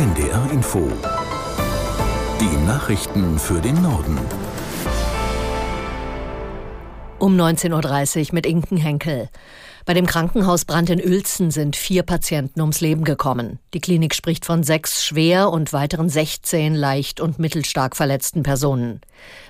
NDR Info. Die Nachrichten für den Norden. Um 19.30 Uhr mit Inken Henkel. Bei dem Krankenhausbrand in Uelzen sind vier Patienten ums Leben gekommen. Die Klinik spricht von sechs schwer und weiteren 16 leicht und mittelstark verletzten Personen.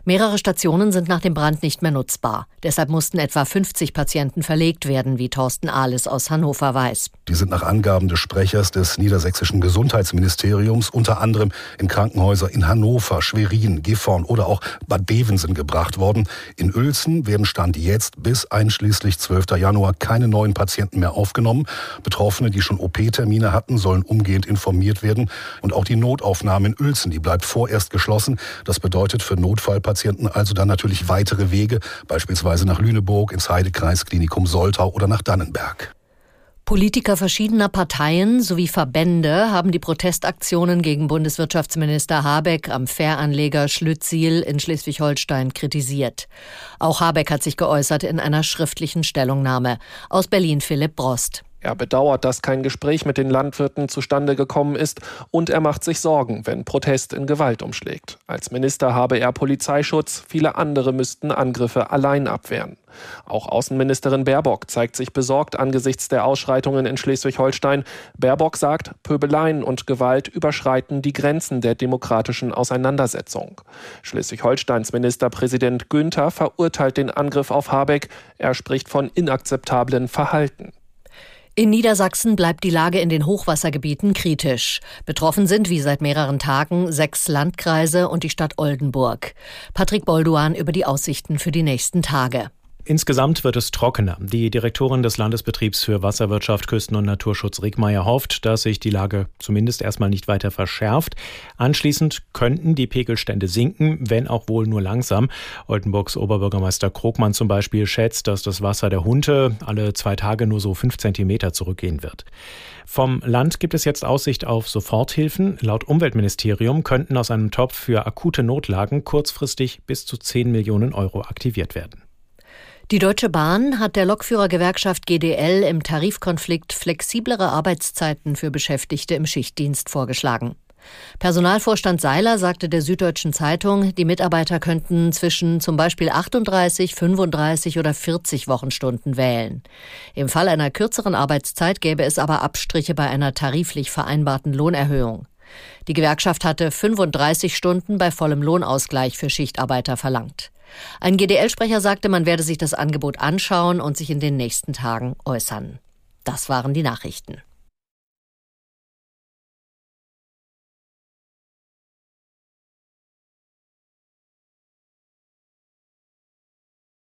Mehrere Stationen sind nach dem Brand nicht mehr nutzbar. Deshalb mussten etwa 50 Patienten verlegt werden, wie Thorsten Ahles aus Hannover weiß. Die sind nach Angaben des Sprechers des niedersächsischen Gesundheitsministeriums unter anderem in Krankenhäuser in Hannover, Schwerin, Gifhorn oder auch Bad Bevensen gebracht worden. In Uelzen werden Stand jetzt bis einschließlich 12. Januar keine neuen Patienten mehr aufgenommen. Betroffene, die schon OP-Termine hatten, sollen umgehend informiert werden. Und auch die Notaufnahme in Uelzen, die bleibt vorerst geschlossen. Das bedeutet für Notfallpatienten also dann natürlich weitere Wege, beispielsweise nach Lüneburg, ins Heidekreisklinikum Soltau oder nach Dannenberg. Politiker verschiedener Parteien sowie Verbände haben die Protestaktionen gegen Bundeswirtschaftsminister Habeck am Fähranleger Schlüttsiel in Schleswig-Holstein kritisiert. Auch Habeck hat sich geäußert in einer schriftlichen Stellungnahme. Aus Berlin Philipp Brost. Er bedauert, dass kein Gespräch mit den Landwirten zustande gekommen ist und er macht sich Sorgen, wenn Protest in Gewalt umschlägt. Als Minister habe er Polizeischutz, viele andere müssten Angriffe allein abwehren. Auch Außenministerin Baerbock zeigt sich besorgt angesichts der Ausschreitungen in Schleswig-Holstein. Baerbock sagt, Pöbeleien und Gewalt überschreiten die Grenzen der demokratischen Auseinandersetzung. Schleswig-Holsteins Ministerpräsident Günther verurteilt den Angriff auf Habeck. Er spricht von inakzeptablen Verhalten. In Niedersachsen bleibt die Lage in den Hochwassergebieten kritisch. Betroffen sind wie seit mehreren Tagen sechs Landkreise und die Stadt Oldenburg. Patrick Bolduan über die Aussichten für die nächsten Tage. Insgesamt wird es trockener. Die Direktorin des Landesbetriebs für Wasserwirtschaft, Küsten- und Naturschutz Rickmeier hofft, dass sich die Lage zumindest erstmal nicht weiter verschärft. Anschließend könnten die Pegelstände sinken, wenn auch wohl nur langsam. Oldenburgs Oberbürgermeister Krogmann zum Beispiel schätzt, dass das Wasser der Hunte alle zwei Tage nur so fünf Zentimeter zurückgehen wird. Vom Land gibt es jetzt Aussicht auf Soforthilfen. Laut Umweltministerium könnten aus einem Topf für akute Notlagen kurzfristig bis zu 10 Millionen Euro aktiviert werden. Die Deutsche Bahn hat der Lokführergewerkschaft GDL im Tarifkonflikt flexiblere Arbeitszeiten für Beschäftigte im Schichtdienst vorgeschlagen. Personalvorstand Seiler sagte der Süddeutschen Zeitung, die Mitarbeiter könnten zwischen zum Beispiel 38, 35 oder 40 Wochenstunden wählen. Im Fall einer kürzeren Arbeitszeit gäbe es aber Abstriche bei einer tariflich vereinbarten Lohnerhöhung. Die Gewerkschaft hatte 35 Stunden bei vollem Lohnausgleich für Schichtarbeiter verlangt. Ein GDL-Sprecher sagte, man werde sich das Angebot anschauen und sich in den nächsten Tagen äußern. Das waren die Nachrichten.